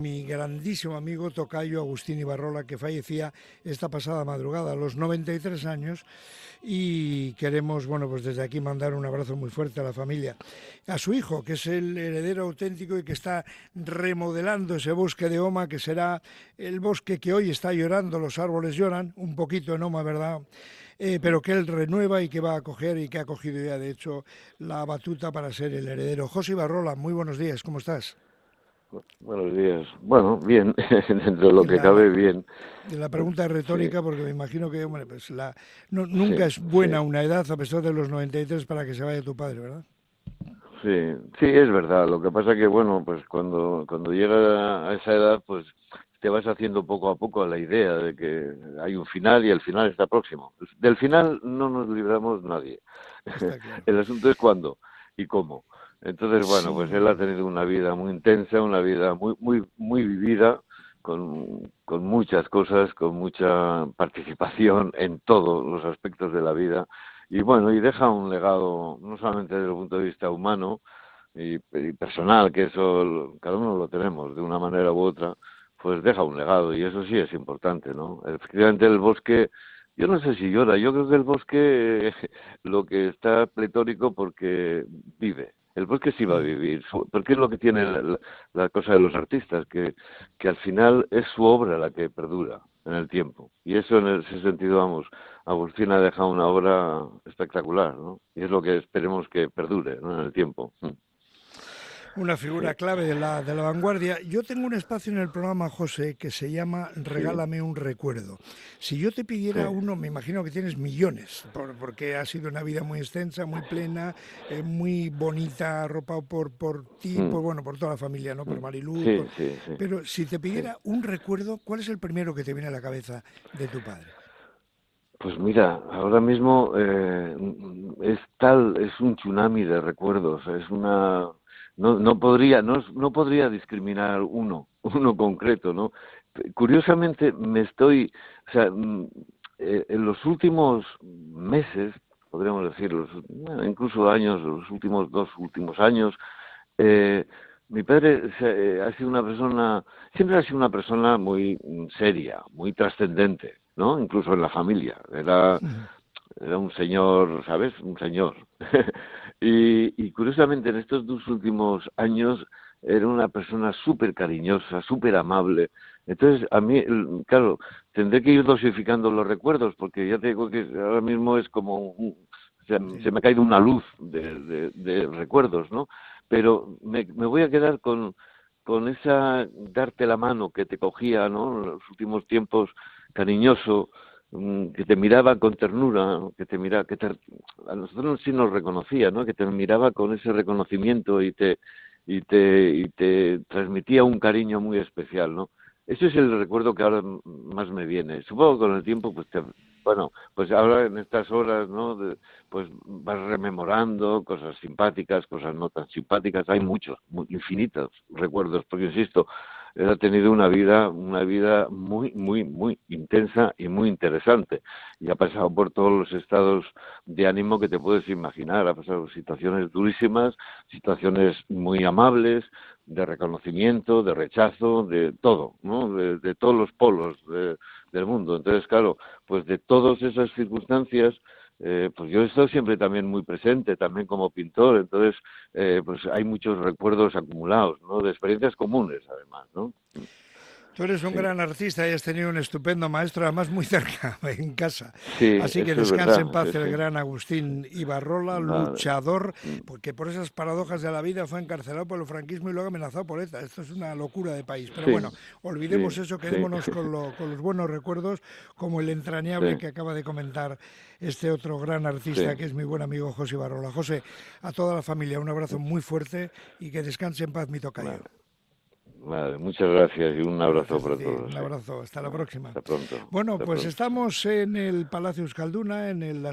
Mi grandísimo amigo Tocayo Agustín Ibarrola, que fallecía esta pasada madrugada a los 93 años, y queremos, bueno, pues desde aquí mandar un abrazo muy fuerte a la familia, a su hijo, que es el heredero auténtico y que está remodelando ese bosque de Oma, que será el bosque que hoy está llorando, los árboles lloran, un poquito en Oma, ¿verdad? Eh, pero que él renueva y que va a coger y que ha cogido ya, de hecho, la batuta para ser el heredero. José Ibarrola, muy buenos días, ¿cómo estás? Buenos días. Bueno, bien, dentro de lo que cabe, bien. La pregunta es retórica porque me imagino que hombre, pues la, nunca es buena una edad a pesar de los 93 para que se vaya tu padre, ¿verdad? Sí, sí, es verdad. Lo que pasa que, bueno, pues cuando, cuando llega a esa edad, pues te vas haciendo poco a poco la idea de que hay un final y el final está próximo. Del final no nos libramos nadie. el asunto es cuándo y cómo. Entonces, bueno, pues él ha tenido una vida muy intensa, una vida muy, muy, muy vivida, con, con muchas cosas, con mucha participación en todos los aspectos de la vida. Y bueno, y deja un legado, no solamente desde el punto de vista humano y, personal, que eso cada uno lo tenemos de una manera u otra, pues deja un legado y eso sí es importante, ¿no? Efectivamente el bosque, yo no sé si llora, yo creo que el bosque lo que está pletórico porque vive, el bosque sí va a vivir, porque es lo que tiene la, cosa de los artistas, que, que al final es su obra la que perdura en el tiempo. Y eso en ese sentido, vamos, Agustín ha dejado una obra espectacular, ¿no? Y es lo que esperemos que perdure en el tiempo. Una figura clave de la, de la vanguardia. Yo tengo un espacio en el programa, José, que se llama Regálame un recuerdo. Si yo te pidiera uno, me imagino que tienes millones, porque ha sido una vida muy extensa, muy plena, eh, muy bonita, arropado por, por ti, mm. por, bueno, por toda la familia, ¿no? Por mm. Marilú. pero si te pidiera un recuerdo, ¿cuál es el primero que te viene a la cabeza de tu padre? Pues mira, ahora mismo eh, es tal, es un tsunami de recuerdos, es una no, no podría, no, no podría discriminar uno, uno concreto, ¿no? Curiosamente me estoy, o sea, mm, eh, en los últimos meses, podríamos decir, incluso años, los últimos dos últimos años, eh, mi padre eh, ha sido una persona, siempre ha sido una persona muy seria, muy trascendente, ¿no? Incluso en la familia. Era, era un señor, ¿sabes? Un señor. y, curiosamente en estos dos últimos años era una persona súper cariñosa, súper amable. Entonces, a mí, claro, tendré que ir dosificando los recuerdos, porque ya te digo que ahora mismo es como, se, me ha caído una luz de, recuerdos, ¿no? Pero me, me, voy a quedar con, con esa darte la mano que te cogía, ¿no? En los últimos tiempos, cariñoso, que te miraba con ternura, que te miraba, que a nosotros sí nos reconocía, ¿no? Que te miraba con ese reconocimiento y te y te y te transmitía un cariño muy especial, ¿no? Ese es el recuerdo que ahora más me viene. Supongo que con el tiempo, pues, te, bueno, pues ahora en estas horas, ¿no? pues vas rememorando cosas simpáticas, cosas no tan simpáticas. Hay muchos, infinitos recuerdos, porque insisto, él ha tenido una vida, una vida muy, muy, muy intensa y muy interesante. Y ha pasado por todos los estados de ánimo que te puedes imaginar. Ha pasado situaciones durísimas, situaciones muy amables, de reconocimiento, de rechazo, de todo, ¿no? De, todos los polos del mundo. Entonces, claro, pues de todas esas circunstancias, eh, pues yo he estado siempre también muy presente, también como pintor, entonces eh, pues hay muchos recuerdos acumulados, ¿no? De experiencias comunes, además, ¿no? Tú eres un gran artista y has tenido un estupendo maestro, además muy cerca, en casa. Así que descanse en paz el gran Agustín Ibarrola, luchador, mm. porque por esas paradojas de la vida fue encarcelado por el franquismo y luego amenazado por ETA. Esto es una locura de país. Pero bueno, olvidemos eso, quedémonos con, con, los buenos recuerdos, como el entrañable que acaba de comentar este otro gran artista que es mi buen amigo José Ibarrola. José, a toda la familia un abrazo muy fuerte y que descanse en paz mi tocayo. Vale, muchas gracias y un abrazo para todos. Un abrazo, hasta la próxima. Hasta pronto. Bueno, pues estamos en el Palacio Euskalduna, en el